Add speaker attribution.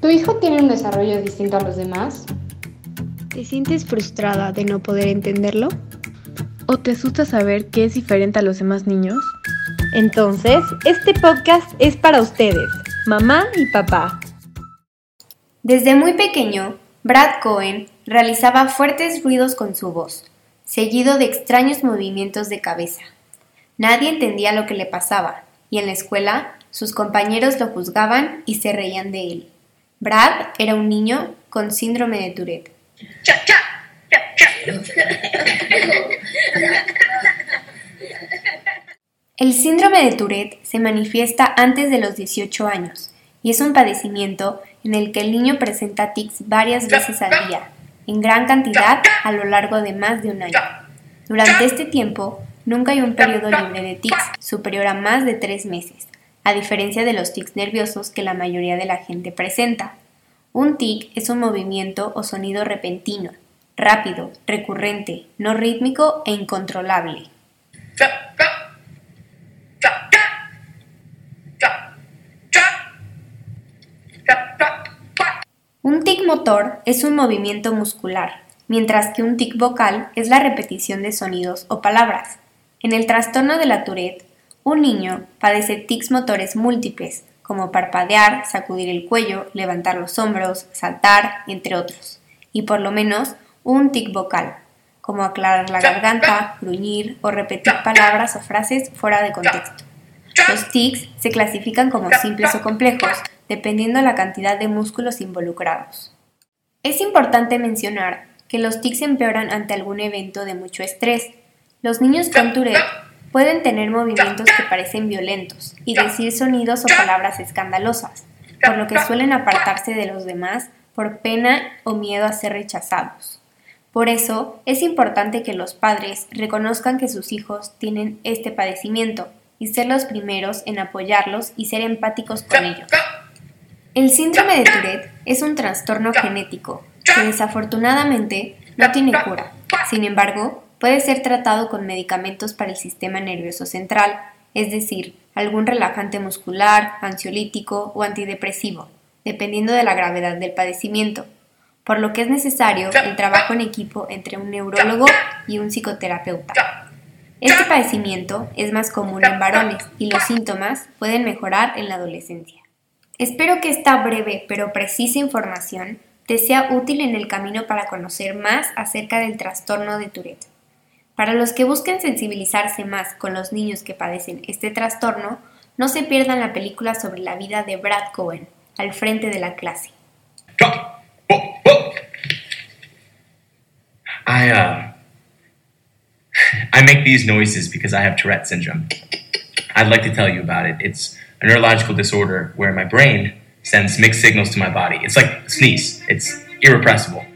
Speaker 1: ¿Tu hijo tiene un desarrollo distinto a los demás?
Speaker 2: ¿Te sientes frustrada de no poder entenderlo?
Speaker 3: ¿O te asusta saber que es diferente a los demás niños?
Speaker 2: Entonces, este podcast es para ustedes, mamá y papá.
Speaker 4: Desde muy pequeño, Brad Cohen realizaba fuertes ruidos con su voz, seguido de extraños movimientos de cabeza. Nadie entendía lo que le pasaba, y en la escuela sus compañeros lo juzgaban y se reían de él. Brad era un niño con síndrome de Tourette. El síndrome de Tourette se manifiesta antes de los 18 años y es un padecimiento en el que el niño presenta tics varias veces al día, en gran cantidad a lo largo de más de un año. Durante este tiempo, nunca hay un periodo libre de tics superior a más de tres meses, a diferencia de los tics nerviosos que la mayoría de la gente presenta. Un tic es un movimiento o sonido repentino, rápido, recurrente, no rítmico e incontrolable. Un tic motor es un movimiento muscular, mientras que un tic vocal es la repetición de sonidos o palabras. En el trastorno de la Tourette, un niño padece tics motores múltiples, como parpadear, sacudir el cuello, levantar los hombros, saltar, entre otros, y por lo menos un tic vocal, como aclarar la garganta, gruñir o repetir palabras o frases fuera de contexto. Los tics se clasifican como simples o complejos, dependiendo la cantidad de músculos involucrados. Es importante mencionar que los tics empeoran ante algún evento de mucho estrés. Los niños con Tourette pueden tener movimientos que parecen violentos y decir sonidos o palabras escandalosas, por lo que suelen apartarse de los demás por pena o miedo a ser rechazados. Por eso es importante que los padres reconozcan que sus hijos tienen este padecimiento y ser los primeros en apoyarlos y ser empáticos con ellos. El síndrome de Tourette es un trastorno genético que desafortunadamente no tiene cura. Sin embargo, puede ser tratado con medicamentos para el sistema nervioso central, es decir, algún relajante muscular, ansiolítico o antidepresivo, dependiendo de la gravedad del padecimiento, por lo que es necesario el trabajo en equipo entre un neurólogo y un psicoterapeuta. Este padecimiento es más común en varones y los síntomas pueden mejorar en la adolescencia. Espero que esta breve pero precisa información te sea útil en el camino para conocer más acerca del trastorno de Tourette. Para los que busquen sensibilizarse más con los niños que padecen este trastorno, no se pierdan la película sobre la vida de Brad Cohen, al frente de la clase.
Speaker 5: I, uh, I make these noises because I have Tourette syndrome. I'd like to tell you about it. It's a neurological disorder where my brain sends mixed signals to my body. It's like sneeze. It's irrepressible.